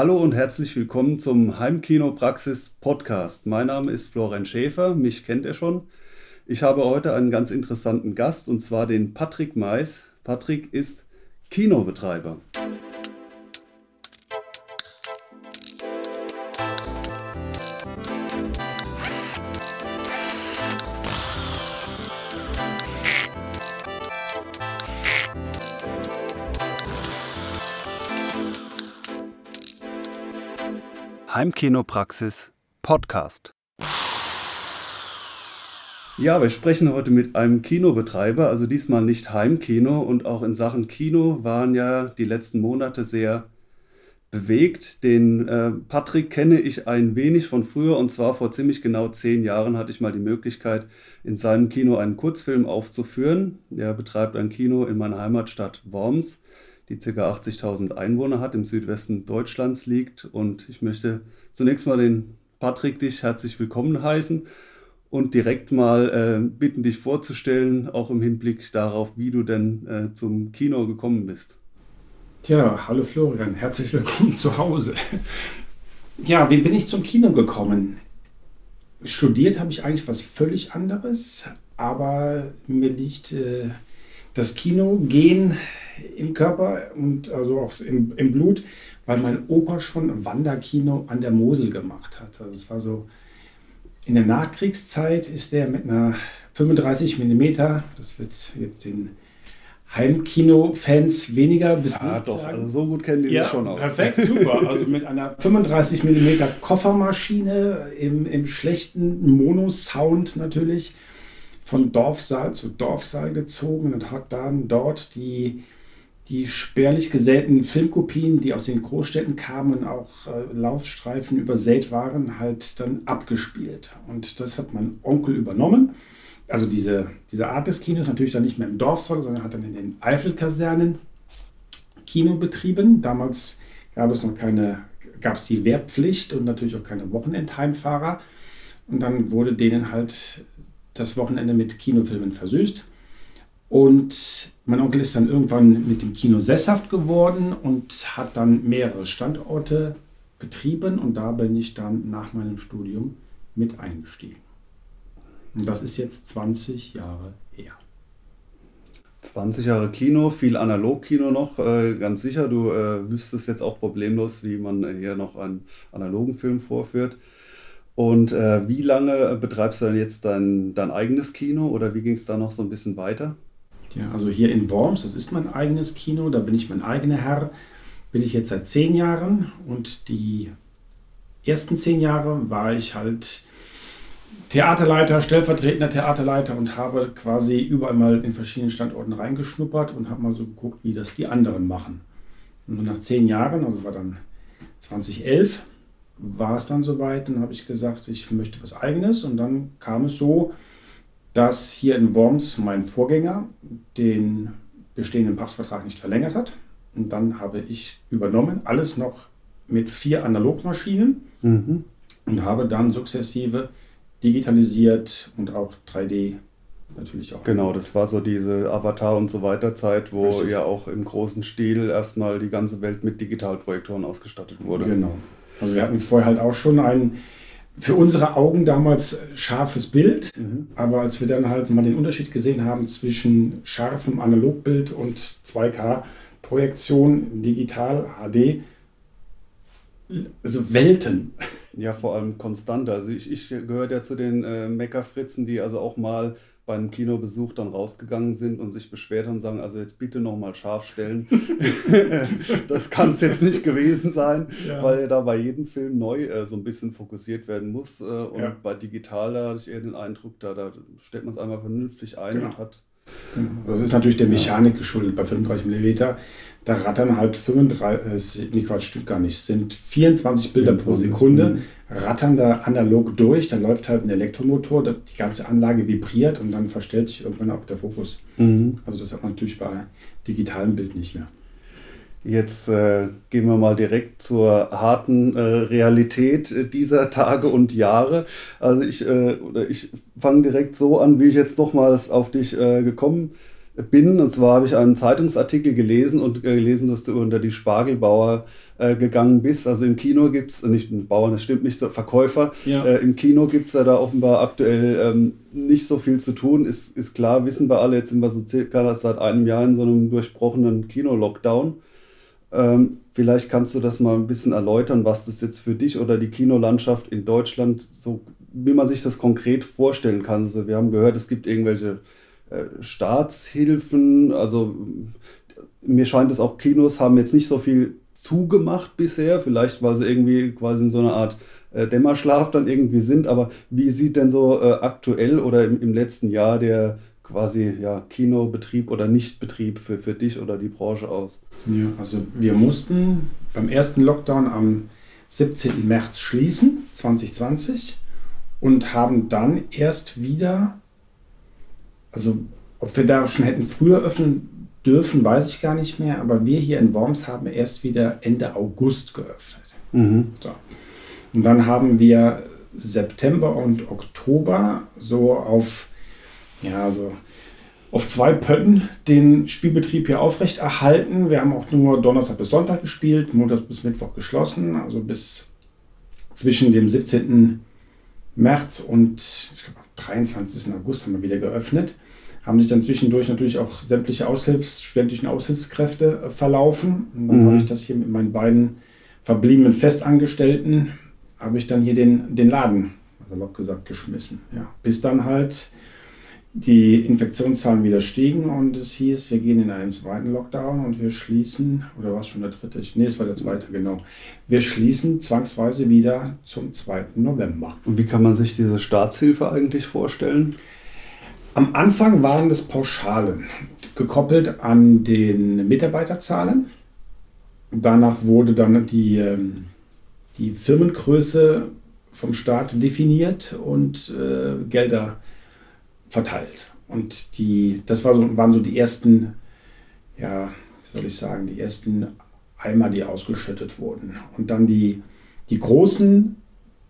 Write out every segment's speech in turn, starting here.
Hallo und herzlich willkommen zum Heimkino-Praxis Podcast. Mein Name ist Florian Schäfer, mich kennt ihr schon. Ich habe heute einen ganz interessanten Gast und zwar den Patrick Mais. Patrick ist Kinobetreiber. Heimkinopraxis Podcast. Ja, wir sprechen heute mit einem Kinobetreiber, also diesmal nicht Heimkino und auch in Sachen Kino waren ja die letzten Monate sehr bewegt. Den äh, Patrick kenne ich ein wenig von früher und zwar vor ziemlich genau zehn Jahren hatte ich mal die Möglichkeit, in seinem Kino einen Kurzfilm aufzuführen. Er betreibt ein Kino in meiner Heimatstadt Worms die ca. 80.000 Einwohner hat, im Südwesten Deutschlands liegt. Und ich möchte zunächst mal den Patrick dich herzlich willkommen heißen und direkt mal äh, bitten, dich vorzustellen, auch im Hinblick darauf, wie du denn äh, zum Kino gekommen bist. Tja, hallo Florian, herzlich willkommen zu Hause. Ja, wie bin ich zum Kino gekommen? Studiert habe ich eigentlich was völlig anderes, aber mir liegt äh, das Kino gehen im Körper und also auch im, im Blut, weil mein Opa schon Wanderkino an der Mosel gemacht hat. Also es war so in der Nachkriegszeit ist der mit einer 35 mm, das wird jetzt den Heimkino-Fans weniger bis Ja, ah, doch, sagen. also so gut kennen die ja, schon aus. Perfekt, super. Also mit einer 35 mm Koffermaschine im, im schlechten Mono-Sound natürlich von Dorfsaal zu Dorfsaal gezogen und hat dann dort die, die spärlich gesäten Filmkopien, die aus den Großstädten kamen und auch äh, Laufstreifen übersät waren, halt dann abgespielt. Und das hat mein Onkel übernommen. Also diese, diese Art des Kinos natürlich dann nicht mehr im Dorfsaal, sondern hat dann in den Eifelkasernen Kino betrieben. Damals gab es noch keine, gab es die Wehrpflicht und natürlich auch keine Wochenendheimfahrer. Und dann wurde denen halt das Wochenende mit Kinofilmen versüßt. Und mein Onkel ist dann irgendwann mit dem Kino sesshaft geworden und hat dann mehrere Standorte betrieben und da bin ich dann nach meinem Studium mit eingestiegen. Und das ist jetzt 20 Jahre her. 20 Jahre Kino, viel Analogkino noch, äh, ganz sicher. Du äh, wüsstest jetzt auch problemlos, wie man hier noch einen analogen Film vorführt. Und äh, wie lange betreibst du denn jetzt dein, dein eigenes Kino oder wie ging es da noch so ein bisschen weiter? Ja, also hier in Worms, das ist mein eigenes Kino, da bin ich mein eigener Herr, bin ich jetzt seit zehn Jahren und die ersten zehn Jahre war ich halt Theaterleiter, stellvertretender Theaterleiter und habe quasi überall mal in verschiedenen Standorten reingeschnuppert und habe mal so geguckt, wie das die anderen machen. Und nach zehn Jahren, also war dann 2011, war es dann soweit, dann habe ich gesagt, ich möchte was eigenes und dann kam es so, dass hier in Worms mein Vorgänger den bestehenden Pachtvertrag nicht verlängert hat und dann habe ich übernommen, alles noch mit vier Analogmaschinen mhm. und habe dann sukzessive digitalisiert und auch 3D natürlich auch. Genau, das war so diese Avatar und so weiter Zeit, wo Richtig. ja auch im großen Stil erstmal die ganze Welt mit Digitalprojektoren ausgestattet wurde. Genau. Also wir hatten vorher halt auch schon ein für unsere Augen damals scharfes Bild, mhm. aber als wir dann halt mal den Unterschied gesehen haben zwischen scharfem Analogbild und 2K-Projektion, digital, HD, also Welten. Ja, vor allem konstanter. Also ich, ich gehöre ja zu den äh, Meckerfritzen, die also auch mal bei einem Kinobesuch dann rausgegangen sind und sich beschwert haben und sagen, also jetzt bitte nochmal scharf stellen. das kann es jetzt nicht gewesen sein, ja. weil er da bei jedem Film neu äh, so ein bisschen fokussiert werden muss. Äh, und ja. bei digital, da hatte ich eher den Eindruck, da, da stellt man es einmal vernünftig ein genau. und hat. Das ist natürlich der Mechanik geschuldet bei 35 mm. Da rattern halt 35, äh, nee Quatsch, stimmt gar nicht, sind 24 Bilder 24, pro Sekunde, mhm. rattern da analog durch, da läuft halt ein Elektromotor, die ganze Anlage vibriert und dann verstellt sich irgendwann auch der Fokus. Mhm. Also das hat man natürlich bei digitalem Bild nicht mehr. Jetzt äh, gehen wir mal direkt zur harten äh, Realität äh, dieser Tage und Jahre. Also ich, äh, ich fange direkt so an, wie ich jetzt nochmals auf dich äh, gekommen bin. Und zwar habe ich einen Zeitungsartikel gelesen und äh, gelesen, dass du unter die Spargelbauer gegangen bist. Also im Kino gibt es, nicht Bauern, das stimmt nicht, so, Verkäufer. Ja. Äh, Im Kino gibt es ja da offenbar aktuell ähm, nicht so viel zu tun. Ist, ist klar, wissen wir alle, jetzt sind wir so circa seit einem Jahr in so einem durchbrochenen Kino-Lockdown. Ähm, vielleicht kannst du das mal ein bisschen erläutern, was das jetzt für dich oder die Kinolandschaft in Deutschland so, wie man sich das konkret vorstellen kann. Also wir haben gehört, es gibt irgendwelche äh, Staatshilfen. Also mir scheint es auch, Kinos haben jetzt nicht so viel zugemacht bisher, vielleicht weil sie irgendwie quasi in so einer Art äh, Dämmerschlaf dann irgendwie sind. Aber wie sieht denn so äh, aktuell oder im, im letzten Jahr der quasi ja, Kinobetrieb oder Nichtbetrieb für, für dich oder die Branche aus? Ja, also wir mussten beim ersten Lockdown am 17. März schließen, 2020, und haben dann erst wieder also ob wir da schon hätten früher öffnen dürfen, weiß ich gar nicht mehr, aber wir hier in Worms haben erst wieder Ende August geöffnet. Mhm. So. Und dann haben wir September und Oktober so auf, ja, so auf zwei Pötten den Spielbetrieb hier aufrechterhalten. Wir haben auch nur Donnerstag bis Sonntag gespielt, Montag bis Mittwoch geschlossen, also bis zwischen dem 17. März und ich glaube, 23. August haben wir wieder geöffnet. Haben sich dann zwischendurch natürlich auch sämtliche Aushilfs, studentischen Aushilfskräfte äh, verlaufen. Und dann mhm. habe ich das hier mit meinen beiden verbliebenen Festangestellten, habe ich dann hier den, den Laden, salopp gesagt, geschmissen. Ja, bis dann halt die Infektionszahlen wieder stiegen und es hieß, wir gehen in einen zweiten Lockdown und wir schließen, oder war es schon der dritte? Nee, es war der zweite, genau. Wir schließen zwangsweise wieder zum 2. November. Und wie kann man sich diese Staatshilfe eigentlich vorstellen? Am Anfang waren das Pauschalen, gekoppelt an den Mitarbeiterzahlen. Danach wurde dann die, ähm, die Firmengröße vom Staat definiert und äh, Gelder verteilt. Und die, das war so, waren so die ersten, ja, wie soll ich sagen, die ersten Eimer, die ausgeschüttet wurden. Und dann die, die großen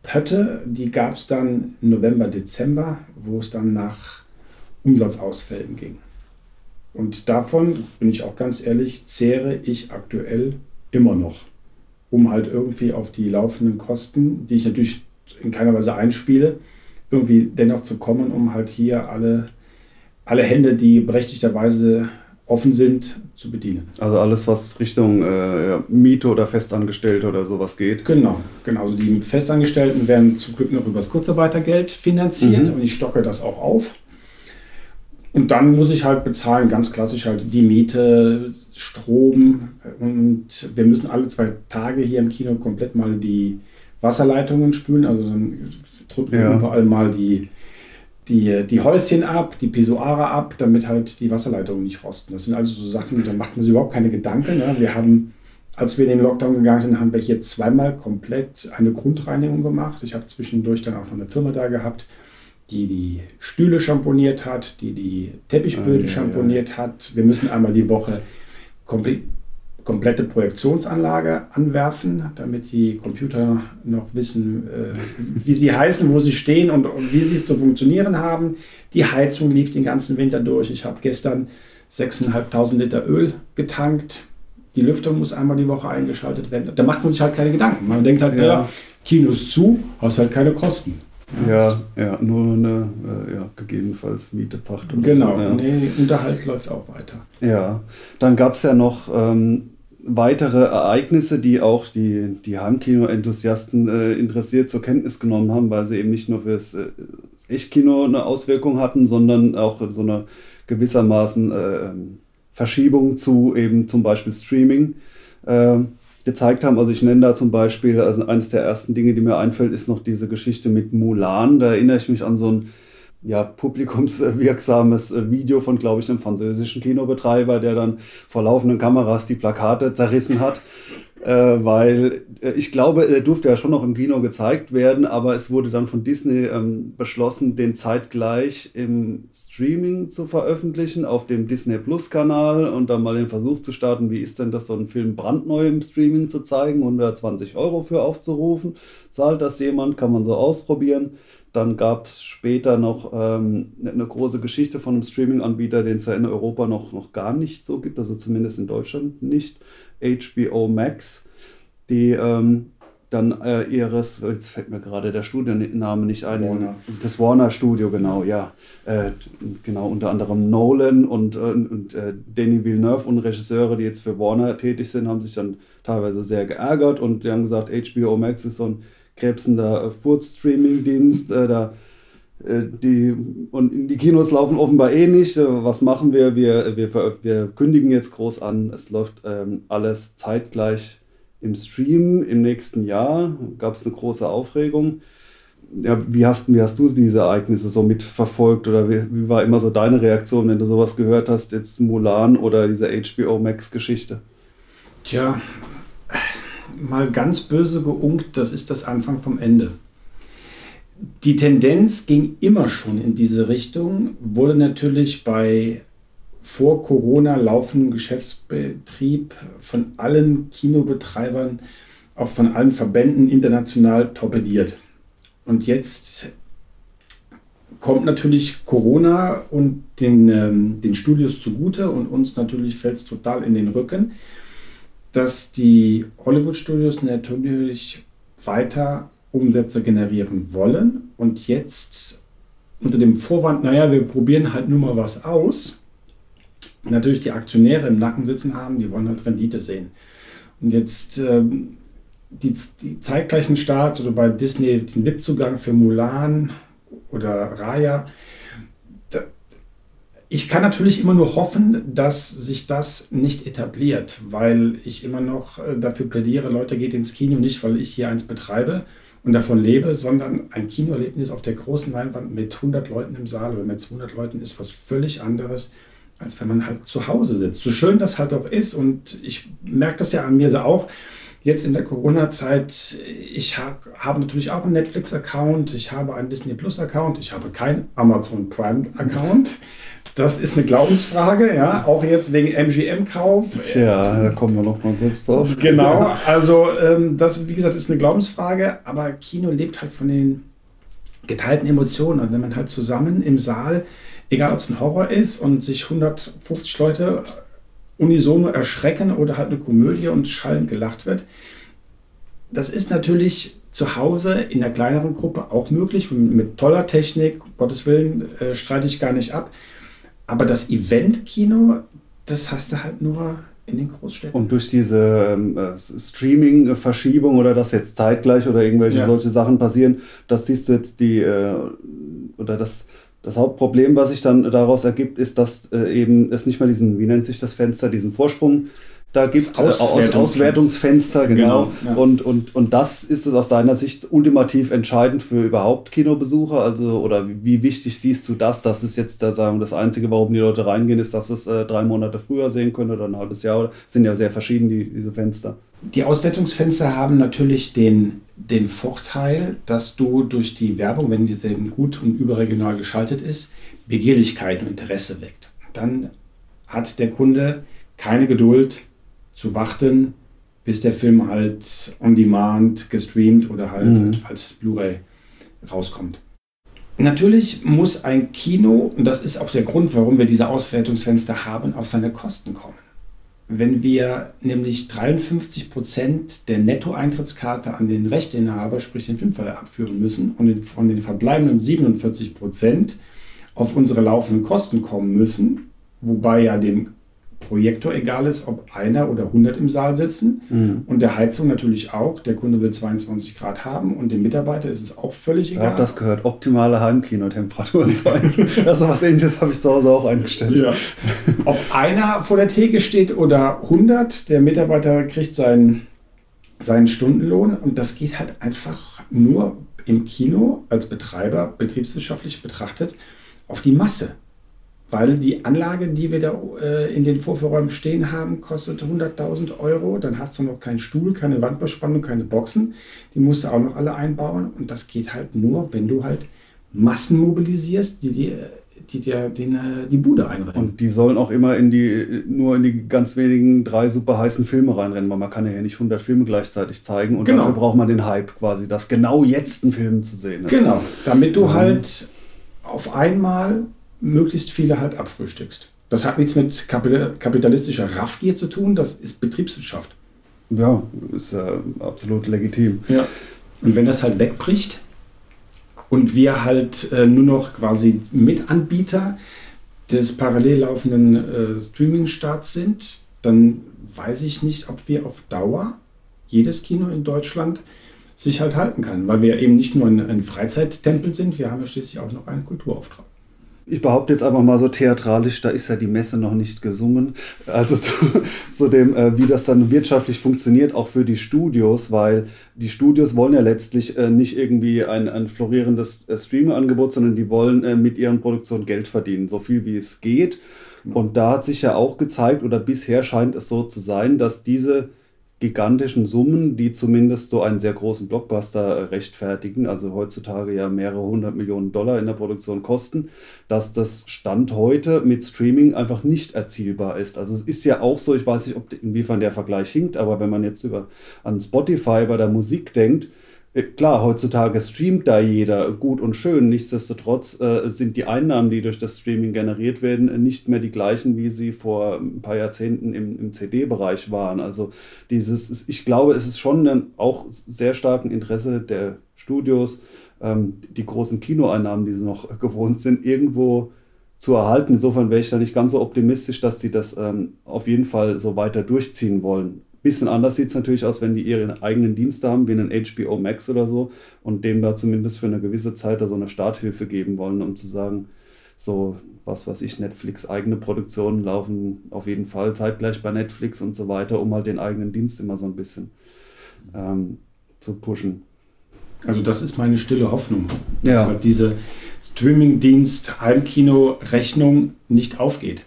Pötte, die gab es dann November, Dezember, wo es dann nach Umsatzausfällen ging. Und davon, bin ich auch ganz ehrlich, zehre ich aktuell immer noch, um halt irgendwie auf die laufenden Kosten, die ich natürlich in keiner Weise einspiele, irgendwie dennoch zu kommen, um halt hier alle, alle Hände, die berechtigterweise offen sind, zu bedienen. Also alles, was Richtung äh, Miete oder Festangestellte oder sowas geht. Genau, genau. Also die Festangestellten werden zum Glück noch über das Kurzarbeitergeld finanziert mhm. und ich stocke das auch auf. Und dann muss ich halt bezahlen, ganz klassisch halt die Miete, Strom und wir müssen alle zwei Tage hier im Kino komplett mal die Wasserleitungen spülen. Also dann drücken ja. überall mal die, die, die Häuschen ab, die Pissoire ab, damit halt die Wasserleitungen nicht rosten. Das sind also so Sachen, da macht man sich überhaupt keine Gedanken. Ne? Wir haben, als wir in den Lockdown gegangen sind, haben wir hier zweimal komplett eine Grundreinigung gemacht. Ich habe zwischendurch dann auch noch eine Firma da gehabt, die die Stühle schamponiert hat, die die Teppichböden ah, ja, schamponiert ja. hat. Wir müssen einmal die Woche komplett komplette Projektionsanlage anwerfen, damit die Computer noch wissen, äh, wie sie heißen, wo sie stehen und, und, wie sie zu funktionieren haben. Die Heizung lief den ganzen Winter durch. Ich habe gestern 6.500 Liter Öl getankt. Die Lüftung muss einmal die Woche eingeschaltet werden. Da macht man sich halt keine Gedanken. Man denkt halt, ja, ja Kino ist zu, hast halt keine Kosten. Ja, ja, nur eine, äh, ja, gegebenenfalls Miete, Pacht. Genau, so, ja. nee, Unterhalt läuft auch weiter. Ja, dann gab es ja noch ähm, weitere Ereignisse, die auch die, die Heimkino-Enthusiasten äh, interessiert zur Kenntnis genommen haben, weil sie eben nicht nur fürs äh, Echtkino eine Auswirkung hatten, sondern auch so eine gewissermaßen äh, Verschiebung zu eben zum Beispiel Streaming. Äh, gezeigt haben. Also ich nenne da zum Beispiel, also eines der ersten Dinge, die mir einfällt, ist noch diese Geschichte mit Mulan. Da erinnere ich mich an so ein ja, publikumswirksames Video von, glaube ich, einem französischen Kinobetreiber, der dann vor laufenden Kameras die Plakate zerrissen hat äh, weil äh, ich glaube, er durfte ja schon noch im Kino gezeigt werden, aber es wurde dann von Disney ähm, beschlossen, den zeitgleich im Streaming zu veröffentlichen, auf dem Disney Plus Kanal und dann mal den Versuch zu starten, wie ist denn das, so einen Film brandneu im Streaming zu zeigen, 120 Euro für aufzurufen. Zahlt das jemand, kann man so ausprobieren. Dann gab es später noch ähm, eine große Geschichte von einem Streaming-Anbieter, den es ja in Europa noch, noch gar nicht so gibt, also zumindest in Deutschland nicht. HBO Max, die ähm, dann äh, ihres, jetzt fällt mir gerade der Studienname nicht ein, Warner. das Warner Studio, genau, ja. Äh, genau, unter anderem Nolan und, äh, und äh, Denis Villeneuve und Regisseure, die jetzt für Warner tätig sind, haben sich dann teilweise sehr geärgert und die haben gesagt, HBO Max ist so ein krebsender äh, Food-Streaming-Dienst, äh, da die, und die Kinos laufen offenbar eh nicht. Was machen wir? Wir, wir, wir kündigen jetzt groß an. Es läuft ähm, alles zeitgleich im Stream im nächsten Jahr. Gab es eine große Aufregung. Ja, wie, hast, wie hast du diese Ereignisse so mitverfolgt oder wie, wie war immer so deine Reaktion, wenn du sowas gehört hast, jetzt Mulan oder diese HBO Max-Geschichte? Tja, mal ganz böse geunkt, das ist das Anfang vom Ende. Die Tendenz ging immer schon in diese Richtung, wurde natürlich bei vor Corona laufendem Geschäftsbetrieb von allen Kinobetreibern, auch von allen Verbänden international torpediert. Und jetzt kommt natürlich Corona und den, ähm, den Studios zugute und uns natürlich fällt es total in den Rücken, dass die Hollywood-Studios natürlich weiter Umsätze generieren wollen und jetzt unter dem Vorwand, naja, wir probieren halt nur mal was aus, natürlich die Aktionäre im Nacken sitzen haben, die wollen halt Rendite sehen. Und jetzt ähm, die, die zeitgleichen Starts oder bei Disney den VIP-Zugang für Mulan oder Raya. Ich kann natürlich immer nur hoffen, dass sich das nicht etabliert, weil ich immer noch äh, dafür plädiere, Leute geht ins Kino nicht, weil ich hier eins betreibe und davon lebe, sondern ein Kinoerlebnis auf der großen Leinwand mit 100 Leuten im Saal oder mit 200 Leuten ist was völlig anderes als wenn man halt zu Hause sitzt. So schön das halt auch ist und ich merke das ja an mir so auch. Jetzt in der Corona-Zeit, ich hab, habe natürlich auch einen Netflix-Account, ich habe einen Disney Plus-Account, ich habe keinen Amazon Prime-Account. Das ist eine Glaubensfrage, ja, auch jetzt wegen MGM-Kauf. Tja, da kommen wir noch mal kurz drauf. Genau, also ähm, das, wie gesagt, ist eine Glaubensfrage, aber Kino lebt halt von den geteilten Emotionen. Und wenn man halt zusammen im Saal egal ob es ein Horror ist und sich 150 Leute unisono erschrecken oder halt eine Komödie und schallend gelacht wird. Das ist natürlich zu Hause in der kleineren Gruppe auch möglich, mit toller Technik, Gottes Willen, äh, streite ich gar nicht ab. Aber das Event-Kino, das hast du halt nur in den Großstädten. Und durch diese ähm, äh, Streaming-Verschiebung oder dass jetzt zeitgleich oder irgendwelche ja. solche Sachen passieren, das siehst du jetzt die, äh, oder das das Hauptproblem, was sich dann daraus ergibt, ist, dass äh, eben es nicht mehr diesen, wie nennt sich das Fenster, diesen Vorsprung da gibt es Auswertungsfenster, Auswertungsfenster genau. genau ja. und, und, und das ist es aus deiner Sicht ultimativ entscheidend für überhaupt Kinobesucher? Also, oder wie wichtig siehst du das? Das ist jetzt da sagen, das Einzige, warum die Leute reingehen, ist, dass es äh, drei Monate früher sehen können oder ein halbes Jahr. Sind ja sehr verschieden, die, diese Fenster. Die Auswertungsfenster haben natürlich den, den Vorteil, dass du durch die Werbung, wenn die denn gut und überregional geschaltet ist, Begehrlichkeit und Interesse weckt. Dann hat der Kunde keine Geduld, zu warten, bis der Film halt on demand gestreamt oder halt mhm. als Blu-ray rauskommt. Natürlich muss ein Kino, und das ist auch der Grund, warum wir diese Auswertungsfenster haben, auf seine Kosten kommen. Wenn wir nämlich 53 Prozent der Nettoeintrittskarte an den Rechteinhaber, sprich den Filmverleih, abführen müssen und von den verbleibenden 47 Prozent auf unsere laufenden Kosten kommen müssen, wobei ja dem Projektor egal ist, ob einer oder 100 im Saal sitzen. Mhm. Und der Heizung natürlich auch. Der Kunde will 22 Grad haben und dem Mitarbeiter ist es auch völlig egal. Ich habe das gehört. Optimale Heimkinotemperaturen sein. das ist was ähnliches, habe ich zu Hause auch eingestellt. Ja. Ob einer vor der Theke steht oder 100, der Mitarbeiter kriegt seinen, seinen Stundenlohn. Und das geht halt einfach nur im Kino als Betreiber, betriebswirtschaftlich betrachtet, auf die Masse weil die Anlage, die wir da äh, in den Vorführräumen stehen haben, kostet 100.000 Euro. Dann hast du noch keinen Stuhl, keine Wandbespannung, keine Boxen. Die musst du auch noch alle einbauen. Und das geht halt nur, wenn du halt Massen mobilisierst, die, die, die dir den, äh, die Bude einrennen. Und die sollen auch immer in die, nur in die ganz wenigen drei super heißen Filme reinrennen, weil man kann ja nicht 100 Filme gleichzeitig zeigen und Genau. dafür braucht man den Hype quasi, dass genau jetzt ein Film zu sehen ist. Genau, damit du Mhm. halt auf einmal möglichst viele halt abfrühstückst. Das hat nichts mit kapi- kapitalistischer Raffgier zu tun, das ist Betriebswirtschaft. Ja, ist ja absolut legitim. Ja. Und wenn das halt wegbricht und wir halt äh, nur noch quasi Mitanbieter des parallel laufenden äh, Streaming-Starts sind, dann weiß ich nicht, ob wir auf Dauer jedes Kino in Deutschland sich halt halten kann, weil wir eben nicht nur ein, ein Freizeittempel sind, wir haben ja schließlich auch noch einen Kulturauftrag. Ich behaupte jetzt einfach mal so theatralisch, da ist ja die Messe noch nicht gesungen. Also zu, zu dem, äh, wie das dann wirtschaftlich funktioniert, auch für die Studios, weil die Studios wollen ja letztlich äh, nicht irgendwie ein, ein florierendes äh, Streaming-Angebot, sondern die wollen äh, mit ihren Produktionen Geld verdienen, so viel wie es geht. Und da hat sich ja auch gezeigt, oder bisher scheint es so zu sein, dass diese gigantischen Summen, die zumindest so einen sehr großen Blockbuster rechtfertigen, also heutzutage ja mehrere hundert Millionen Dollar in der Produktion kosten, dass das Stand heute mit Streaming einfach nicht erzielbar ist. Also es ist ja auch so, ich weiß nicht, ob inwiefern der Vergleich hinkt, aber wenn man jetzt über an Spotify bei der Musik denkt, Klar, heutzutage streamt da jeder gut und schön. Nichtsdestotrotz äh, sind die Einnahmen, die durch das Streaming generiert werden, äh, nicht mehr die gleichen, wie sie vor ein paar Jahrzehnten im, im CD-Bereich waren. Also dieses, ich glaube, es ist schon ein auch sehr starken Interesse der Studios, ähm, die großen Kinoeinnahmen, die sie noch gewohnt sind, irgendwo zu erhalten. Insofern wäre ich da nicht ganz so optimistisch, dass sie das ähm, auf jeden Fall so weiter durchziehen wollen. Bisschen anders sieht es natürlich aus, wenn die ihre eigenen Dienste haben, wie einen HBO Max oder so, und dem da zumindest für eine gewisse Zeit da so eine Starthilfe geben wollen, um zu sagen, so was weiß ich, Netflix eigene Produktionen laufen auf jeden Fall zeitgleich bei Netflix und so weiter, um halt den eigenen Dienst immer so ein bisschen ähm, zu pushen. Also das ist meine stille Hoffnung, dass Ja. halt diese Streamingdienst Heimkino Rechnung nicht aufgeht,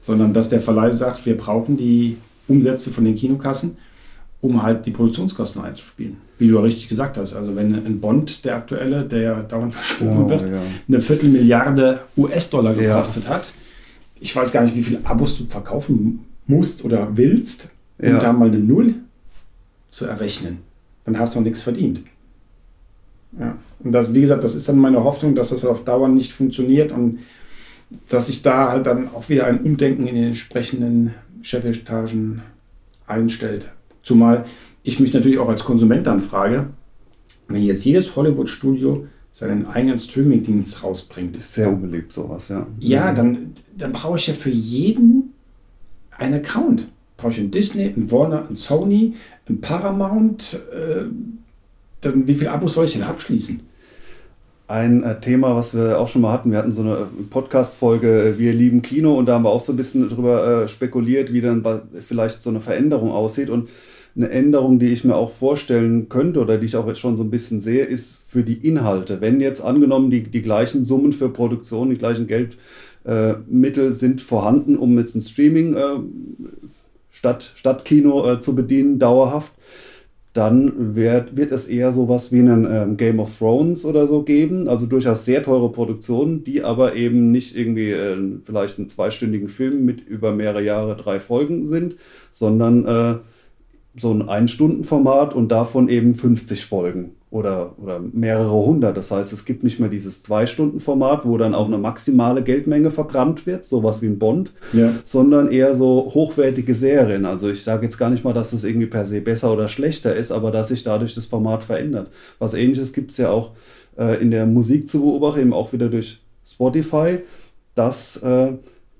sondern dass der Verleih sagt, wir brauchen die Umsätze von den Kinokassen, um halt die Produktionskosten einzuspielen. Wie du ja richtig gesagt hast, also wenn ein Bond, der aktuelle, der ja dauernd verschoben Oh, wird, ja. eine Viertelmilliarde US-Dollar Ja. gekostet hat. Ich weiß gar nicht, wie viele Abos du verkaufen musst oder willst, um Ja. da mal eine Null zu errechnen. Dann hast du auch nichts verdient. Ja. Und das, wie gesagt, das ist dann meine Hoffnung, dass das auf Dauer nicht funktioniert und dass sich da halt dann auch wieder ein Umdenken in den entsprechenden Chefetagen einstellt. Zumal ich mich natürlich auch als Konsument dann frage, wenn jetzt jedes Hollywood-Studio seinen eigenen Streaming-Dienst rausbringt, Ist sehr unbeliebt, sowas, ja. ja, dann, dann brauche ich ja für jeden einen Account. Brauche ich einen Disney, einen Warner, einen Sony, einen Paramount. Äh, dann wie viele Abos soll ich denn abschließen? Ein äh, Thema, was wir auch schon mal hatten, wir hatten so eine äh, Podcast-Folge, äh, Wir lieben Kino, und da haben wir auch so ein bisschen drüber spekuliert, wie dann vielleicht so eine Veränderung aussieht. Und eine Änderung, die ich mir auch vorstellen könnte oder die ich auch jetzt schon so ein bisschen sehe, ist für die Inhalte. Wenn jetzt angenommen die, die gleichen Summen für Produktion, die gleichen Geldmittel äh, sind vorhanden, um jetzt ein Streaming äh, statt, statt Kino äh, zu bedienen, dauerhaft, dann wird, wird es eher sowas wie einen ähm, Game of Thrones oder so geben. Also durchaus sehr teure Produktionen, die aber eben nicht irgendwie äh, vielleicht einen zweistündigen Film mit über mehrere Jahre drei Folgen sind, sondern äh, so ein Ein-Stunden-Format und davon eben 50 Folgen oder, oder mehrere hundert. Das heißt, es gibt nicht mehr dieses Zwei-Stunden-Format, wo dann auch eine maximale Geldmenge verbrannt wird, sowas wie ein Bond, Ja. sondern eher so hochwertige Serien. Also ich sage jetzt gar nicht mal, dass es irgendwie per se besser oder schlechter ist, aber dass sich dadurch das Format verändert. Was ähnliches gibt es ja auch äh, in der Musik zu beobachten, eben auch wieder durch Spotify, dass äh,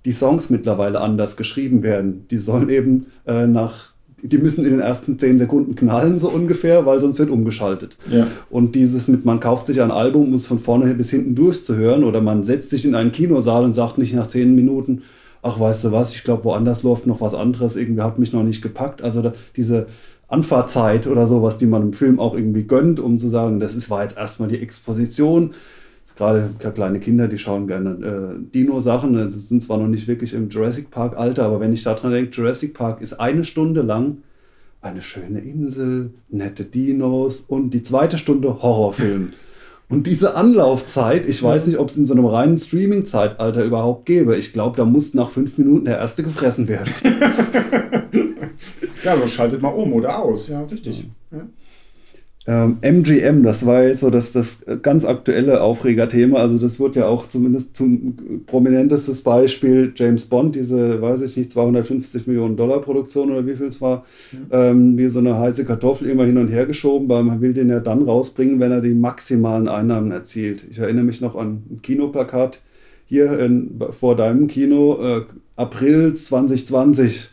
die Songs mittlerweile anders geschrieben werden. Die sollen eben äh, nach, die müssen in den ersten zehn Sekunden knallen, so ungefähr, weil sonst wird umgeschaltet. Ja. Und dieses mit, man kauft sich ein Album, um es von vorne bis hinten durchzuhören, oder man setzt sich in einen Kinosaal und sagt nicht nach zehn Minuten, ach, weißt du was, ich glaube, woanders läuft noch was anderes, irgendwie hat mich noch nicht gepackt. Also da, diese Anfahrtzeit oder sowas, die man im Film auch irgendwie gönnt, um zu sagen, das ist, war jetzt erstmal die Exposition. Gerade kleine Kinder, die schauen gerne äh, Dino-Sachen. Das sind zwar noch nicht wirklich im Jurassic Park-Alter, aber wenn ich daran denke, Jurassic Park ist eine Stunde lang eine schöne Insel, nette Dinos und die zweite Stunde Horrorfilm. Und diese Anlaufzeit, ich weiß nicht, ob es in so einem reinen Streaming-Zeitalter überhaupt gäbe. Ich glaube, da muss nach fünf Minuten der erste gefressen werden. ja, dann schaltet mal um oder aus. Ja, richtig. Ja. Ähm, MGM, das war jetzt so das, das ganz aktuelle Aufregerthema. Also das wird ja auch zumindest zum prominentestes Beispiel James Bond, diese, weiß ich nicht, 250 Millionen Dollar Produktion oder wie viel es war, ja. ähm, wie so eine heiße Kartoffel immer hin und her geschoben, weil man will den ja dann rausbringen, wenn er die maximalen Einnahmen erzielt. Ich erinnere mich noch an ein Kinoplakat hier in, vor deinem Kino, äh, April 2020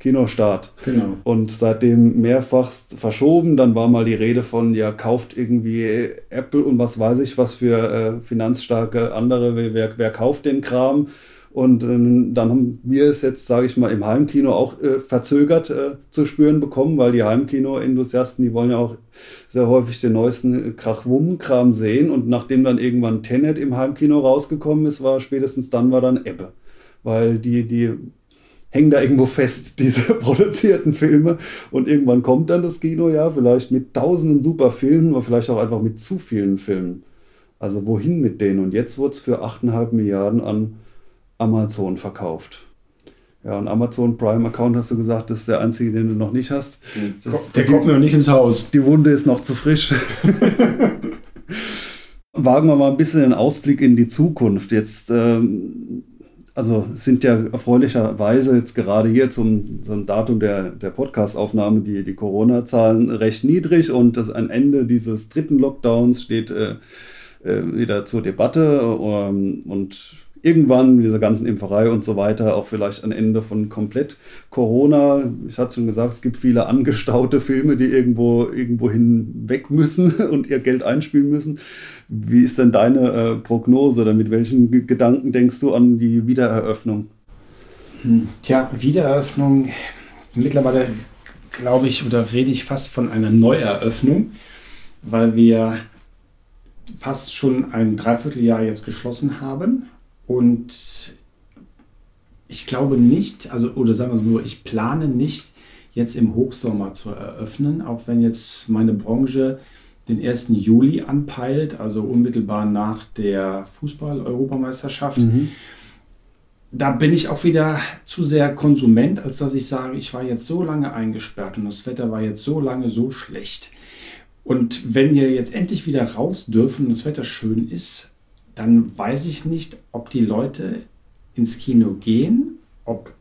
Kinostart. Genau. Und seitdem mehrfach verschoben. Dann war mal die Rede von, ja, kauft irgendwie Apple und was weiß ich, was für äh, finanzstarke andere, wer, wer kauft den Kram. Und äh, dann haben wir es jetzt, sage ich mal, im Heimkino auch äh, verzögert äh, zu spüren bekommen, weil die Heimkino-Enthusiasten, die wollen ja auch sehr häufig den neuesten Krach-Wumm-Kram sehen. Und nachdem dann irgendwann Tenet im Heimkino rausgekommen ist, war spätestens dann war dann Ebbe. Weil die, die hängen da irgendwo fest, diese produzierten Filme. Und irgendwann kommt dann das Kino, ja, vielleicht mit tausenden super Filmen, aber vielleicht auch einfach mit zu vielen Filmen. Also wohin mit denen? Und jetzt wurde es für 8,5 Milliarden an Amazon verkauft. Ja, und Amazon Prime Account hast du gesagt, das ist der einzige, den du noch nicht hast. Das, der, der kommt mir noch nicht ins Haus. Die Wunde ist noch zu frisch. Wagen wir mal ein bisschen den Ausblick in die Zukunft. Jetzt ähm, also sind ja erfreulicherweise jetzt gerade hier zum, zum Datum der, der Podcast-Aufnahme die, die Corona-Zahlen recht niedrig und das ein Ende dieses dritten Lockdowns steht äh, äh, wieder zur Debatte ähm, und irgendwann diese ganzen Impferei und so weiter auch vielleicht ein Ende von komplett Corona. Ich hatte schon gesagt, es gibt viele angestaute Filme, die irgendwo irgendwo weg müssen und ihr Geld einspielen müssen. Wie ist denn deine äh, Prognose oder mit welchen Gedanken denkst du an die Wiedereröffnung? Hm, tja, Wiedereröffnung, mittlerweile glaube ich oder rede ich fast von einer Neueröffnung, weil wir fast schon ein Dreivierteljahr jetzt geschlossen haben und ich glaube nicht, also oder sagen wir so, ich plane nicht jetzt im Hochsommer zu eröffnen, auch wenn jetzt meine Branche den 1. Juli anpeilt, also unmittelbar nach der Fußball-Europameisterschaft. Mhm. Da bin ich auch wieder zu sehr Konsument, als dass ich sage, ich war jetzt so lange eingesperrt und das Wetter war jetzt so lange so schlecht. Und wenn wir jetzt endlich wieder raus dürfen und das Wetter schön ist, dann weiß ich nicht, ob die Leute ins Kino gehen, ob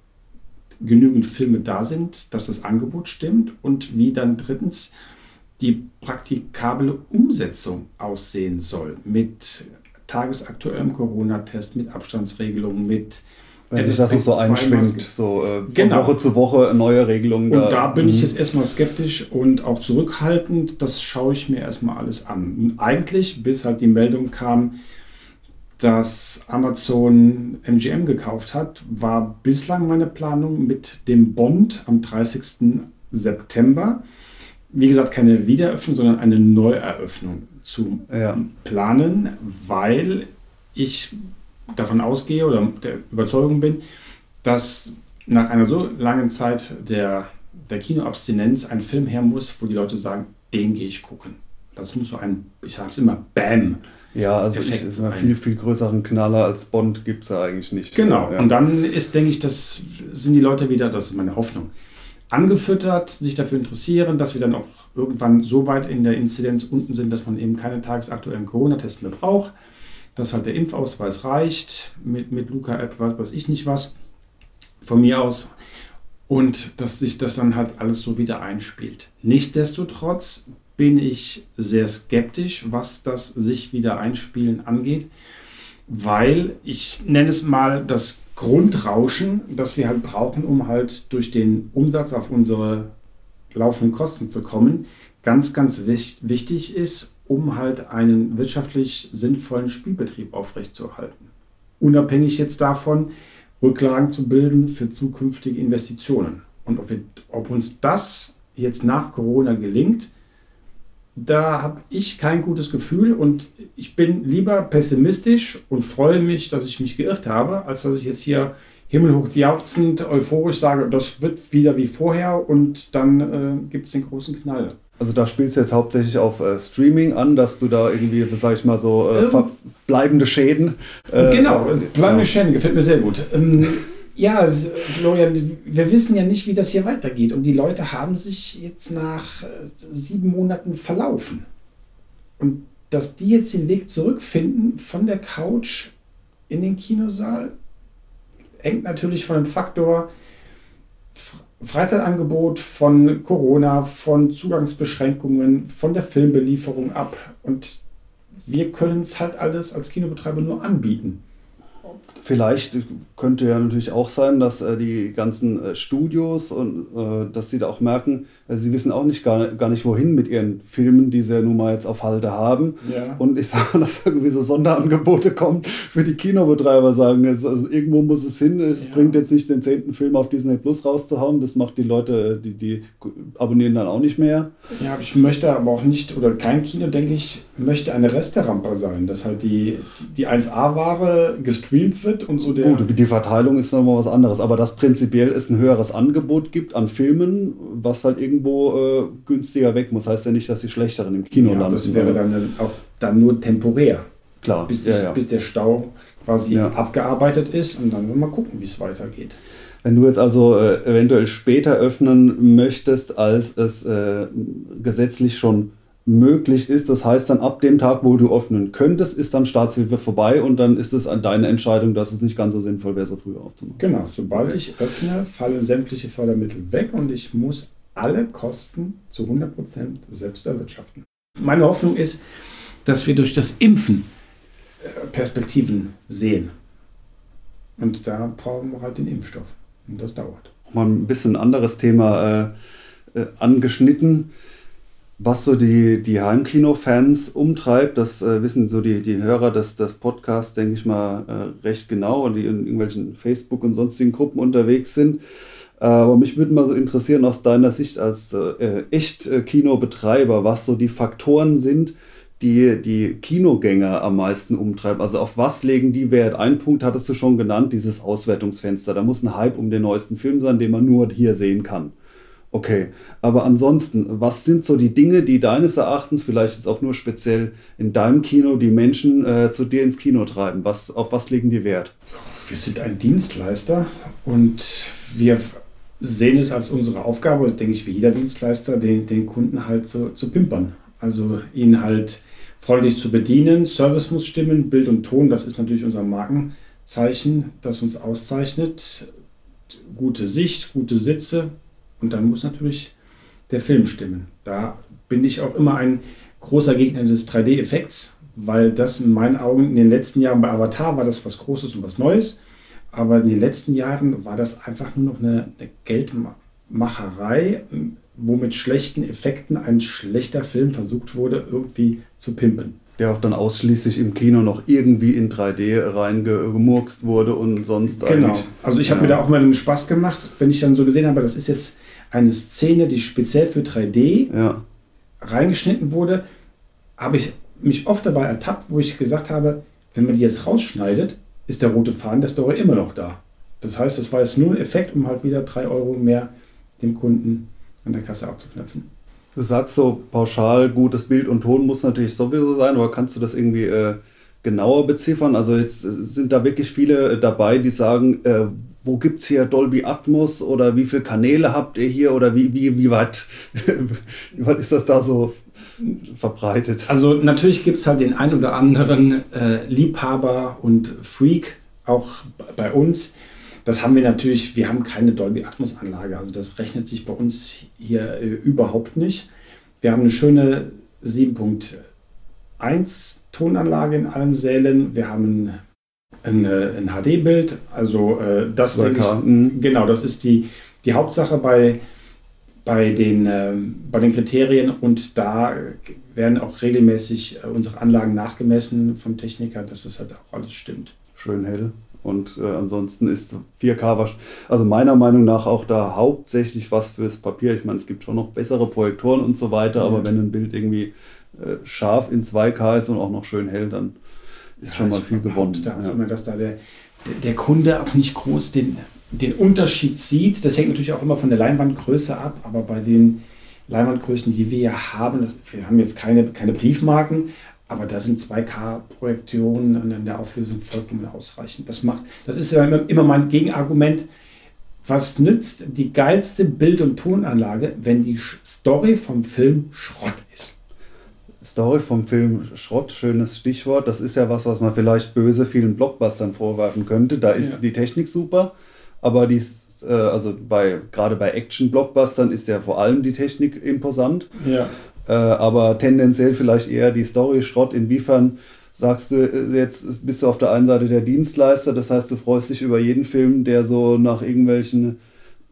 genügend Filme da sind, dass das Angebot stimmt und wie dann drittens die praktikable Umsetzung aussehen soll mit tagesaktuellem Corona-Test, mit Abstandsregelungen, mit wenn sich das noch so einschwingt, so äh, von genau. Woche zu Woche neue Regelungen. Und da, da bin ich mhm. jetzt erstmal skeptisch und auch zurückhaltend. Das schaue ich mir erstmal alles an. Und eigentlich, bis halt die Meldung kam, dass Amazon MGM gekauft hat, war bislang meine Planung mit dem Bond am 30. September wie gesagt, keine Wiedereröffnung, sondern eine Neueröffnung zu ja. planen, weil ich davon ausgehe oder der Überzeugung bin, dass nach einer so langen Zeit der, der Kinoabstinenz ein Film her muss, wo die Leute sagen, den gehe ich gucken. Das muss so ein, ich sage es immer, Bam. Ja, also Effekt ich, einen viel, viel größeren Knaller als Bond gibt es ja eigentlich nicht. Genau, ja. und dann ist, denke ich, das sind die Leute wieder, das ist meine Hoffnung, angefüttert, sich dafür interessieren, dass wir dann auch irgendwann so weit in der Inzidenz unten sind, dass man eben keine tagesaktuellen Corona-Tests mehr braucht, dass halt der Impfausweis reicht mit, mit Luca-App, was weiß ich nicht was, von mir aus. Und dass sich das dann halt alles so wieder einspielt. Nichtsdestotrotz bin ich sehr skeptisch, was das sich wieder einspielen angeht, weil ich nenne es mal das Grundrauschen, das wir halt brauchen, um halt durch den Umsatz auf unsere laufenden Kosten zu kommen, ganz, ganz wichtig ist, um halt einen wirtschaftlich sinnvollen Spielbetrieb aufrechtzuerhalten. Unabhängig jetzt davon, Rücklagen zu bilden für zukünftige Investitionen. Und ob, wir, ob uns das jetzt nach Corona gelingt, da habe ich kein gutes Gefühl und ich bin lieber pessimistisch und freue mich, dass ich mich geirrt habe, als dass ich jetzt hier himmelhoch jauchzend, euphorisch sage, das wird wieder wie vorher und dann äh, gibt es den großen Knall. Also da spielst du jetzt hauptsächlich auf äh, Streaming an, dass du da irgendwie, sag ich mal so, äh, bleibende Schäden. Äh, genau, bleibende. Schäden gefällt mir sehr gut. Ähm, ja, Florian, wir wissen ja nicht, wie das hier weitergeht. Und die Leute haben sich jetzt nach äh, sieben Monaten verlaufen. Und dass die jetzt den Weg zurückfinden von der Couch in den Kinosaal, hängt natürlich von dem Faktor Freizeitangebot, von Corona, von Zugangsbeschränkungen, von der Filmbelieferung ab. Und wir können es halt alles als Kinobetreiber nur anbieten. Vielleicht könnte ja natürlich auch sein, dass äh, die ganzen äh, Studios und äh, dass sie da auch merken, äh, sie wissen auch nicht gar, gar nicht wohin mit ihren Filmen, die sie ja nun mal jetzt auf Halte haben. Ja. Und ich sage, dass irgendwie so Sonderangebote kommen für die Kinobetreiber, sagen, also irgendwo muss es hin. Es ja. bringt jetzt nicht den zehnten Film auf Disney Plus rauszuhauen. Das macht die Leute, die, die abonnieren dann auch nicht mehr. Ja, ich möchte aber auch nicht, oder kein Kino, denke ich, möchte eine Resterampe sein, dass halt die, die 1A-Ware gestreamt wird und so der. Gut, die Verteilung ist nochmal was anderes, aber dass prinzipiell es ein höheres Angebot gibt an Filmen, was halt irgendwo äh, günstiger weg muss, heißt ja nicht, dass die schlechteren im Kino ja, landen. Das wäre dann auch dann nur temporär. Klar. Bis, ja, ja. bis der Stau quasi abgearbeitet ist und dann mal gucken, wie es weitergeht. Wenn du jetzt also äh, eventuell später öffnen möchtest, als es äh, gesetzlich schon möglich ist. Das heißt dann ab dem Tag, wo du öffnen könntest, ist dann Staatshilfe vorbei und dann ist es an deine Entscheidung, dass es nicht ganz so sinnvoll wäre, so früh aufzumachen. Genau, sobald okay. ich öffne, fallen sämtliche Fördermittel weg und ich muss alle Kosten zu 100% selbst erwirtschaften. Meine Hoffnung ist, dass wir durch das Impfen äh, Perspektiven sehen. Und da brauchen wir halt den Impfstoff. Und das dauert. Mal ein bisschen anderes Thema äh, äh, angeschnitten was so die, die Heimkino-Fans umtreibt, das äh, wissen so die, die Hörer des, des Podcasts, denke ich mal, äh, recht genau und die in irgendwelchen Facebook- und sonstigen Gruppen unterwegs sind. Äh, aber mich würde mal so interessieren aus deiner Sicht als äh, Echt-Kinobetreiber, was so die Faktoren sind, die die Kinogänger am meisten umtreiben. Also auf was legen die Wert? Ein Punkt hattest du schon genannt, dieses Auswertungsfenster. Da muss ein Hype um den neuesten Film sein, den man nur hier sehen kann. Okay, aber ansonsten, was sind so die Dinge, die deines Erachtens, vielleicht jetzt auch nur speziell in deinem Kino, die Menschen äh, zu dir ins Kino treiben? Was, auf was legen die Wert? Wir sind ein Dienstleister und wir sehen es als unsere Aufgabe, denke ich, wie jeder Dienstleister, den, den Kunden halt so, zu pimpern. Also ihn halt freundlich zu bedienen. Service muss stimmen, Bild und Ton, das ist natürlich unser Markenzeichen, das uns auszeichnet. Gute Sicht, gute Sitze, und dann muss natürlich der Film stimmen. Da bin ich auch immer ein großer Gegner des 3D-Effekts, weil das in meinen Augen in den letzten Jahren bei Avatar war das was Großes und was Neues. Aber in den letzten Jahren war das einfach nur noch eine, eine Geldmacherei, wo mit schlechten Effekten ein schlechter Film versucht wurde, irgendwie zu pimpen. Der auch dann ausschließlich im Kino noch irgendwie in 3D reingemurkst wurde und sonst Genau. Also ich habe ja. mir da auch mal einen Spaß gemacht, wenn ich dann so gesehen habe, das ist jetzt eine Szene, die speziell für 3D ja. reingeschnitten wurde, habe ich mich oft dabei ertappt, wo ich gesagt habe, wenn man die jetzt rausschneidet, ist der rote Faden der Story immer noch da. Das heißt, das war jetzt nur ein Effekt, um halt wieder 3 Euro mehr dem Kunden an der Kasse abzuknöpfen. Du sagst so pauschal, gutes Bild und Ton muss natürlich sowieso sein, aber kannst du das irgendwie äh, genauer beziffern? Also jetzt sind da wirklich viele dabei, die sagen, äh, wo gibt es hier Dolby Atmos oder wie viele Kanäle habt ihr hier oder wie, wie, wie weit ist das da so verbreitet? Also natürlich gibt es halt den ein oder anderen äh, Liebhaber und Freak auch bei uns. Das haben wir natürlich, wir haben keine Dolby Atmos Anlage, also das rechnet sich bei uns hier äh, überhaupt nicht. Wir haben eine schöne 7.1 Tonanlage in allen Sälen. Wir haben ein, ein HD-Bild. Also äh, das ich, mhm. genau, das ist die, die Hauptsache bei, bei, den, äh, bei den Kriterien und da werden auch regelmäßig äh, unsere Anlagen nachgemessen vom Techniker, dass das halt auch alles stimmt. Schön hell. Und äh, ansonsten ist 4K, also meiner Meinung nach auch da hauptsächlich was fürs Papier. Ich meine, es gibt schon noch bessere Projektoren und so weiter, mhm. aber wenn ein Bild irgendwie äh, scharf in 2K ist und auch noch schön hell, dann ist ja, schon mal viel gewonnen. Da ja. immer, dass da der, der Kunde auch nicht groß den, den Unterschied sieht. Das hängt natürlich auch immer von der Leinwandgröße ab, aber bei den Leinwandgrößen, die wir haben, das, wir haben jetzt keine, keine Briefmarken, aber da sind 2K-Projektionen in der Auflösung vollkommen ausreichend. Das macht, das ist ja immer, immer mein Gegenargument. Was nützt die geilste Bild- und Tonanlage, wenn die Story vom Film Schrott ist? Story vom Film Schrott, schönes Stichwort. Das ist ja was, was man vielleicht böse vielen Blockbustern vorwerfen könnte. Da ist ja. die Technik super, aber die, äh, also bei, gerade bei Action-Blockbustern ist ja vor allem die Technik imposant. Ja. Äh, aber tendenziell vielleicht eher die Story Schrott. Inwiefern sagst du, äh, jetzt bist du auf der einen Seite der Dienstleister, das heißt, du freust dich über jeden Film, der so nach irgendwelchen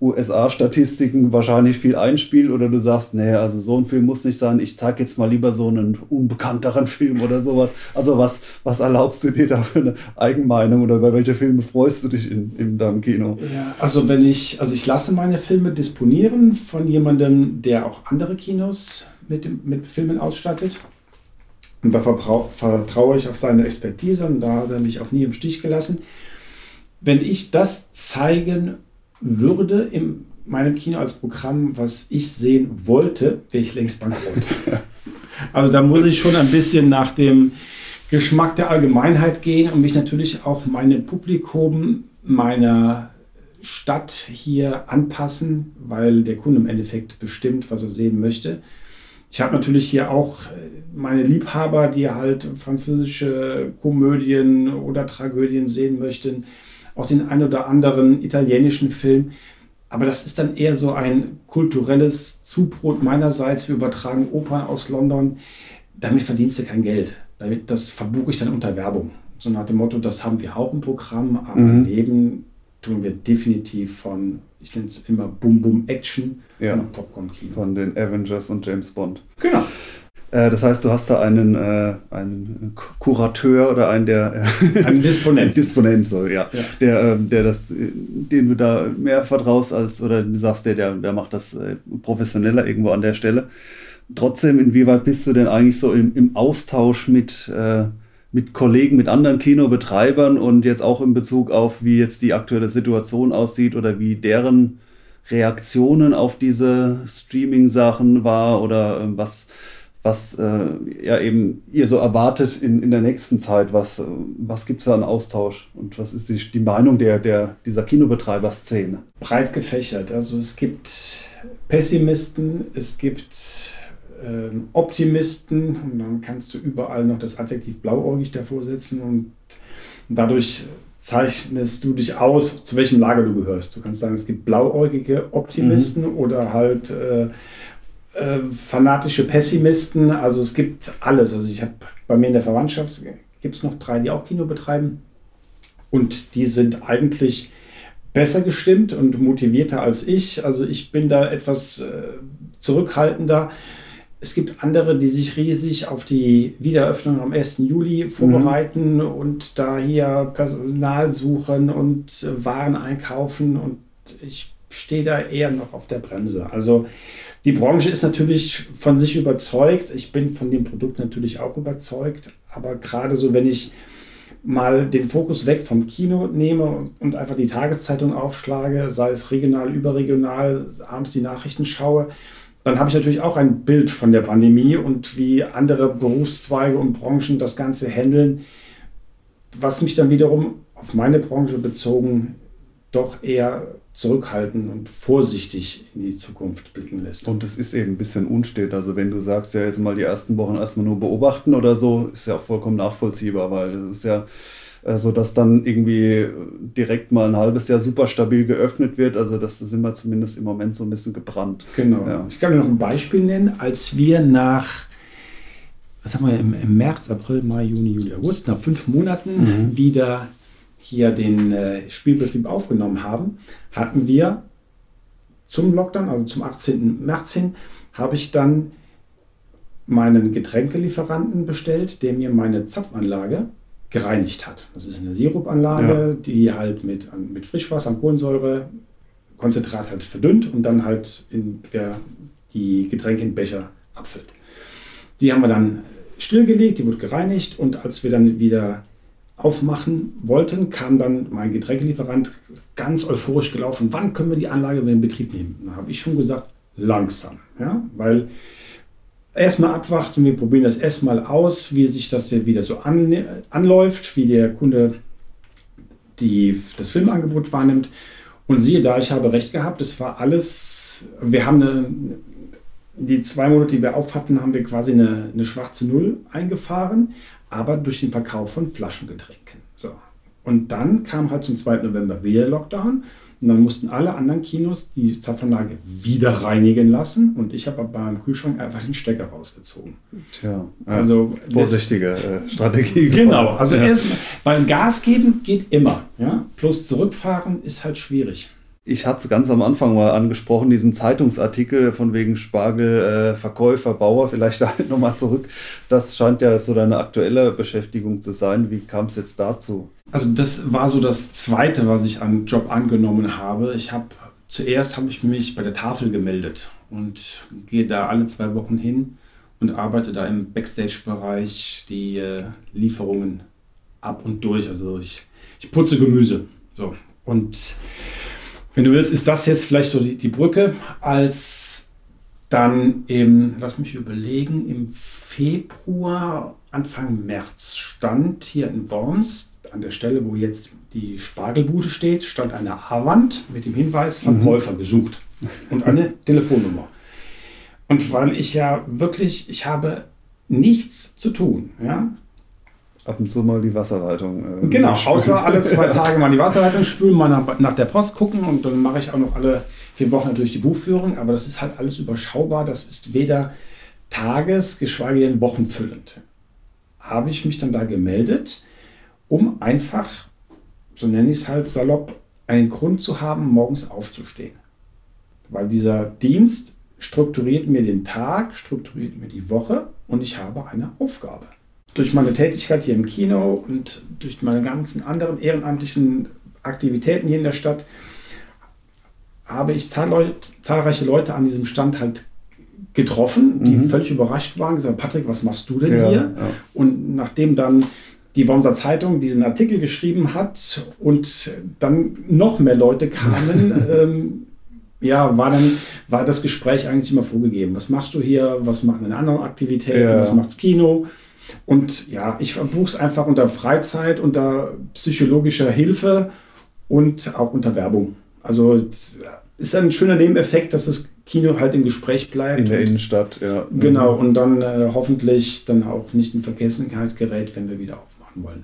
USA-Statistiken wahrscheinlich viel einspielt oder du sagst, nee, also so ein Film muss nicht sein, ich zeige jetzt mal lieber so einen unbekannteren Film oder sowas. Also was, was erlaubst du dir da für eine Eigenmeinung oder bei welchen Filmen freust du dich in, in deinem Kino? Ja, also wenn ich, also ich lasse meine Filme disponieren von jemandem, der auch andere Kinos mit, mit Filmen ausstattet. Und da vertraue ich auf seine Expertise und da hat er mich auch nie im Stich gelassen. Wenn ich das zeigen würde in meinem Kino als Programm, was ich sehen wollte, wäre ich längst bankrott. also da muss ich schon ein bisschen nach dem Geschmack der Allgemeinheit gehen und mich natürlich auch meinem Publikum meiner Stadt hier anpassen, weil der Kunde im Endeffekt bestimmt, was er sehen möchte. Ich habe natürlich hier auch äh, meine Liebhaber, die halt französische Komödien oder Tragödien sehen möchten, auch den ein oder anderen italienischen Film. Aber das ist dann eher so ein kulturelles Zubrot meinerseits. Wir übertragen Opern aus London. Damit verdienst du kein Geld. Damit, das verbuche ich dann unter Werbung. So nach dem Motto, das haben wir auch im Programm, aber mhm. daneben tun wir definitiv von ich nenne es immer Boom Boom Action ja, von Popcorn-Kino. Von den Avengers und James Bond. Genau. Äh, das heißt, du hast da einen, äh, einen Kurateur oder einen, der. Äh, einen Disponent. Disponent, so, ja. ja. Der, äh, der das, den du da mehr vertraust als, oder du sagst, der, der, der macht das äh, professioneller irgendwo an der Stelle. Trotzdem, inwieweit bist du denn eigentlich so im, im Austausch mit, äh, mit Kollegen, mit anderen Kinobetreibern und jetzt auch in Bezug auf, wie jetzt die aktuelle Situation aussieht oder wie deren Reaktionen auf diese Streaming-Sachen war oder äh, was, was äh, ja eben ihr so erwartet in, in der nächsten Zeit? Was, äh, was gibt es da an Austausch und was ist die, die Meinung der, der, dieser Kinobetreiber-Szene? Breit gefächert. Also es gibt Pessimisten, es gibt ähm, Optimisten und dann kannst du überall noch das Adjektiv blauäugig davor setzen und dadurch zeichnest du dich aus, zu welchem Lager du gehörst. Du kannst sagen, es gibt blauäugige Optimisten mhm. oder halt äh, äh, fanatische Pessimisten. Also es gibt alles. Also ich habe bei mir in der Verwandtschaft gibt es noch drei, die auch Kino betreiben und die sind eigentlich besser gestimmt und motivierter als ich. Also ich bin da etwas äh, zurückhaltender. Es gibt andere, die sich riesig auf die Wiedereröffnung am 1. Juli vorbereiten mhm. und da hier Personal suchen und Waren einkaufen und ich stehe da eher noch auf der Bremse. Also die Branche ist natürlich von sich überzeugt. Ich bin von dem Produkt natürlich auch überzeugt. Aber gerade so, wenn ich mal den Fokus weg vom Kino nehme und einfach die Tageszeitung aufschlage, sei es regional, überregional, abends die Nachrichten schaue, dann habe ich natürlich auch ein Bild von der Pandemie und wie andere Berufszweige und Branchen das Ganze handeln, was mich dann wiederum auf meine Branche bezogen doch eher zurückhaltend und vorsichtig in die Zukunft blicken lässt. Und es ist eben ein bisschen unstet. Also wenn du sagst, ja jetzt mal die ersten Wochen erstmal nur beobachten oder so, ist ja auch vollkommen nachvollziehbar, weil es ist ja so dass dann irgendwie direkt mal ein halbes Jahr super stabil geöffnet wird. Also das sind wir zumindest im Moment so ein bisschen gebrannt. Genau. Ja. Ich kann dir noch ein Beispiel nennen. Als wir nach, was haben wir im, im März, April, Mai, Juni, Juli, August, nach fünf Monaten mhm. wieder hier den äh, Spielbetrieb aufgenommen haben, hatten wir zum Lockdown, also zum 18. März hin, habe ich dann meinen Getränkelieferanten bestellt, der mir meine Zapfanlage gereinigt hat. Das ist eine Sirupanlage, ja. die halt mit, mit Frischwasser und Kohlensäure Konzentrat halt verdünnt und dann halt in, der, die Getränke in Becher abfüllt. Die haben wir dann stillgelegt, die wurde gereinigt und als wir dann wieder aufmachen wollten, kam dann mein Getränkelieferant ganz euphorisch gelaufen. Wann können wir die Anlage in Betrieb nehmen? Da habe ich schon gesagt, langsam. Ja? Weil erstmal abwarten, wir probieren das erstmal aus, wie sich das wieder so an, anläuft, wie der Kunde die, das Filmangebot wahrnimmt. Und siehe da, ich habe recht gehabt, es war alles, wir haben eine, die zwei Monate, die wir auf hatten, haben wir quasi eine, eine schwarze Null eingefahren, aber durch den Verkauf von Flaschengetränken. So. Und dann kam halt zum 2. November wieder Lockdown und dann mussten alle anderen Kinos die Zapfanlage wieder reinigen lassen und ich habe beim Kühlschrank einfach den Stecker rausgezogen. Tja, also vorsichtige äh, Strategie. Genau, also ja. erstmal, weil Gas geben geht immer, ja. Plus zurückfahren ist halt schwierig. Ich hatte es ganz am Anfang mal angesprochen, diesen Zeitungsartikel von wegen Spargel, äh, Verkäufer, Bauer, vielleicht da nochmal zurück. Das scheint ja so deine aktuelle Beschäftigung zu sein. Wie kam es jetzt dazu? Also das war so das Zweite, was ich an Job angenommen habe. Ich habe zuerst habe ich mich bei der Tafel gemeldet und gehe da alle zwei Wochen hin und arbeite da im Backstage-Bereich die äh, Lieferungen ab und durch. Also ich, ich putze Gemüse. So. Und wenn du willst, ist das jetzt vielleicht so die, die Brücke, als dann im, lass mich überlegen, im Februar, Anfang März stand hier in Worms, an der Stelle, wo jetzt die Spargelbude steht, stand eine A-Wand mit dem Hinweis Verkäufer mhm. gesucht und eine Telefonnummer. Und weil ich ja wirklich, ich habe nichts zu tun. Ja? Ab und zu mal die Wasserleitung. Äh, genau, außer alle zwei Tage mal die Wasserleitung spülen, mal nach, nach der Post gucken und dann mache ich auch noch alle vier Wochen natürlich die Buchführung, aber das ist halt alles überschaubar. Das ist weder tages-, geschweige denn wochenfüllend. Habe ich mich dann da gemeldet, um einfach, so nenne ich es halt salopp, einen Grund zu haben, morgens aufzustehen. Weil dieser Dienst strukturiert mir den Tag, strukturiert mir die Woche und ich habe eine Aufgabe durch meine Tätigkeit hier im Kino und durch meine ganzen anderen ehrenamtlichen Aktivitäten hier in der Stadt habe ich zahlreiche Leute an diesem Stand halt getroffen, die mhm. völlig überrascht waren, gesagt, Patrick, was machst du denn ja, hier? Ja. Und nachdem dann die Wormser Zeitung diesen Artikel geschrieben hat und dann noch mehr Leute kamen, ähm, ja, war dann war das Gespräch eigentlich immer vorgegeben. Was machst du hier? Was machen deine anderen Aktivitäten? Ja. Was macht's Kino? Und ja, ich verbuche es einfach unter Freizeit, unter psychologischer Hilfe und auch unter Werbung. Also es ist ein schöner Nebeneffekt, dass das Kino halt im Gespräch bleibt. In der Innenstadt, ja. Genau, und dann äh, hoffentlich dann auch nicht in Vergessenheit gerät, wenn wir wieder aufmachen wollen.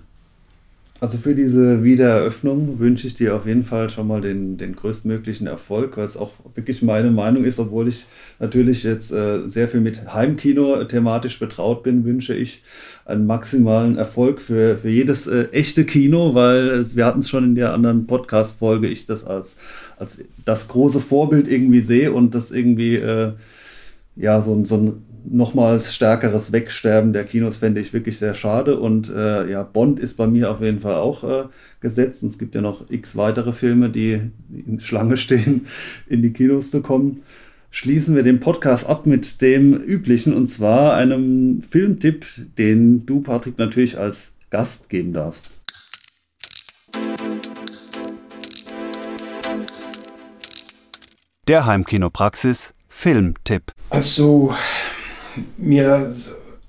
Also für diese Wiedereröffnung wünsche ich dir auf jeden Fall schon mal den, den größtmöglichen Erfolg, was auch wirklich meine Meinung ist, obwohl ich natürlich jetzt äh, sehr viel mit Heimkino thematisch betraut bin, wünsche ich einen maximalen Erfolg für, für jedes äh, echte Kino, weil es, wir hatten es schon in der anderen Podcast-Folge, ich das als, als das große Vorbild irgendwie sehe und das irgendwie äh, ja so, so ein nochmals stärkeres Wegsterben der Kinos fände ich wirklich sehr schade. Und äh, ja, Bond ist bei mir auf jeden Fall auch äh, gesetzt. Und es gibt ja noch x weitere Filme, die in Schlange stehen, in die Kinos zu kommen. Schließen wir den Podcast ab mit dem üblichen und zwar einem Filmtipp, den du, Patrick, natürlich als Gast geben darfst. Der Heimkinopraxis Filmtipp. Also mir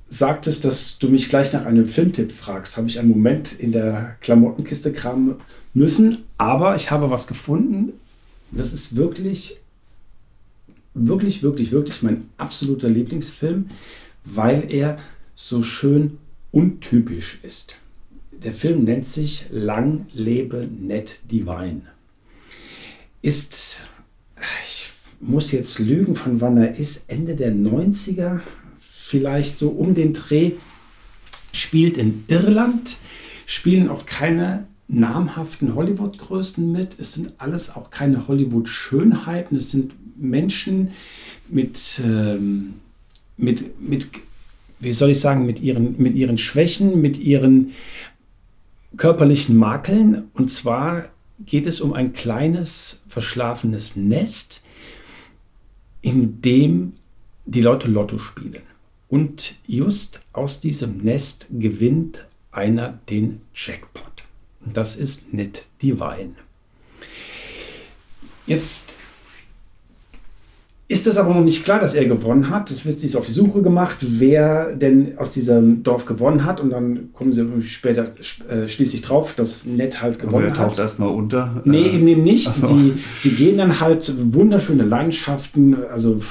sagtest, dass du mich gleich nach einem Filmtipp fragst, habe ich einen Moment in der Klamottenkiste kramen müssen, aber ich habe was gefunden. Das ist wirklich, wirklich, wirklich, wirklich mein absoluter Lieblingsfilm, weil er so schön untypisch ist. Der Film nennt sich Lang lebe Ned Divine. Ist, ich muss jetzt lügen, von wann er ist, Ende der 90er, vielleicht so um den Dreh, spielt in Irland, spielen auch keine namhaften Hollywood-Größen mit. Es sind alles auch keine Hollywood-Schönheiten. Es sind Menschen mit, ähm, mit, mit, wie soll ich sagen, mit ihren, mit ihren Schwächen, mit ihren körperlichen Makeln. Und zwar geht es um ein kleines, verschlafenes Nest, in dem die Leute Lotto spielen. Und just aus diesem Nest gewinnt einer den Jackpot. Und das ist Ned Divine. Jetzt ist es aber noch nicht klar, dass er gewonnen hat. Es wird sich auf die Suche gemacht, wer denn aus diesem Dorf gewonnen hat. Und dann kommen sie später äh, schließlich drauf, dass Ned halt gewonnen also er taucht hat. erstmal unter. Nee, Äh, eben, eben nicht. so. Sie, sie gehen dann halt wunderschöne Landschaften, also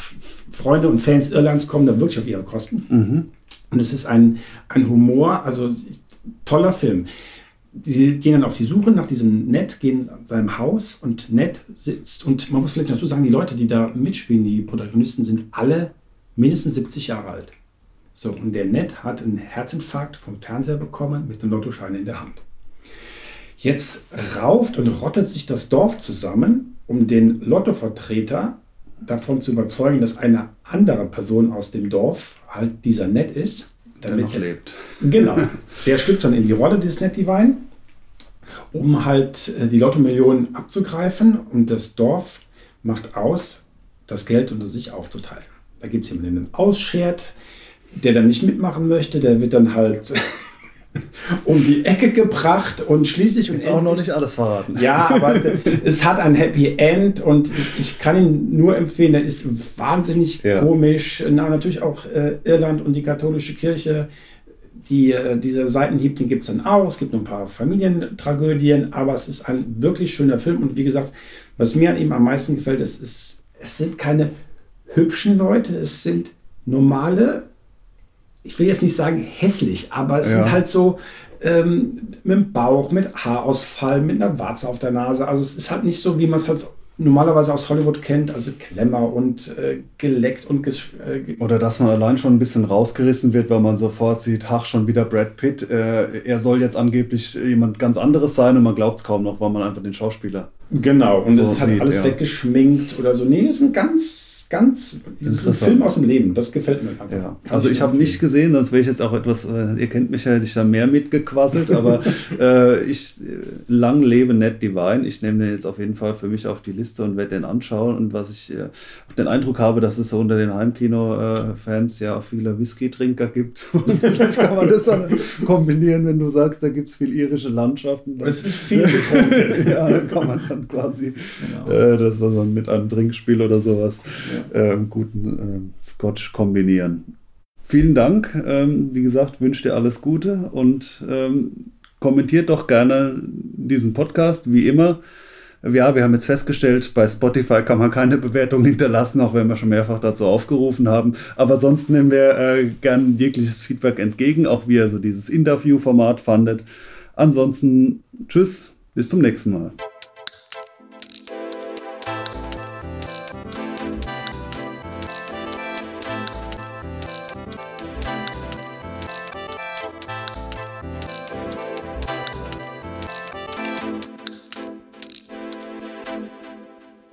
Freunde und Fans Irlands kommen da wirklich auf ihre Kosten. Mhm. Und es ist ein, ein Humor, also toller Film. Sie gehen dann auf die Suche nach diesem Ned, gehen an seinem Haus und Ned sitzt. Und man muss vielleicht dazu sagen, die Leute, die da mitspielen, die Protagonisten, sind alle mindestens 70 Jahre alt. So, und der Ned hat einen Herzinfarkt vom Fernseher bekommen mit einem Lottoschein in der Hand. Jetzt rauft und rottet sich das Dorf zusammen, um den Lottovertreter davon zu überzeugen, dass eine andere Person aus dem Dorf halt dieser Ned ist. Der noch lebt. Genau. Der schlüpft dann in die Rolle des Ned Divine, um halt äh, die Lotto-Millionen abzugreifen und das Dorf macht aus, das Geld unter sich aufzuteilen. Da gibt es jemanden, der dann ausschert, der dann nicht mitmachen möchte, der wird dann halt um die Ecke gebracht und schließlich Jetzt auch noch nicht alles verraten. ja, aber es hat ein Happy End und ich, ich kann ihn nur empfehlen. Er ist wahnsinnig Ja. komisch. Na, natürlich auch äh, Irland und die katholische Kirche. Die, äh, dieser Seitenhieb, den gibt es dann auch. Es gibt noch ein paar Familientragödien, aber es ist ein wirklich schöner Film. Und wie gesagt, was mir an ihm am meisten gefällt, ist, ist es sind keine hübschen Leute, es sind normale, ich will jetzt nicht sagen hässlich, aber es Ja. sind halt so ähm, mit dem Bauch, mit Haarausfall, mit einer Warze auf der Nase. Also es ist halt nicht so, wie man es halt normalerweise aus Hollywood kennt, also Klemmer und äh, geleckt und ges äh, Oder dass man allein schon ein bisschen rausgerissen wird, weil man sofort sieht, ach, schon wieder Brad Pitt. Äh, er soll jetzt angeblich jemand ganz anderes sein und man glaubt es kaum noch, weil man einfach den Schauspieler. genau. Und So es sieht, alles ja. weggeschminkt oder so. Nee, es ist ein ganz, ganz, das ist ein. Film aus dem Leben. Das gefällt mir einfach. Ja. Also ich habe nicht gesehen, sonst wäre ich jetzt auch etwas, äh, ihr kennt mich ja, hätte ich da mehr mitgequasselt, aber äh, ich äh, lang lebe Ned Divine. Ich nehme den jetzt auf jeden Fall für mich auf die Liste und werde den anschauen. Und was ich äh, den Eindruck habe, dass es so unter den Heimkino-Fans ja auch viele Whisky-Trinker gibt. Und vielleicht kann man das dann kombinieren, wenn du sagst, da gibt es viel irische Landschaften. Es wird viel getrunken. ja, dann kann man dann quasi Genau. äh, das also mit einem Trinkspiel oder sowas äh, guten äh, Scotch kombinieren. Vielen Dank. Ähm, wie gesagt, wünsche dir alles Gute und ähm, kommentiert doch gerne diesen Podcast, wie immer. Ja, wir haben jetzt festgestellt, bei Spotify kann man keine Bewertung hinterlassen, auch wenn wir schon mehrfach dazu aufgerufen haben. Aber sonst nehmen wir äh, gern jegliches Feedback entgegen, auch wie ihr so dieses Interview-Format fandet. Ansonsten, tschüss, bis zum nächsten Mal.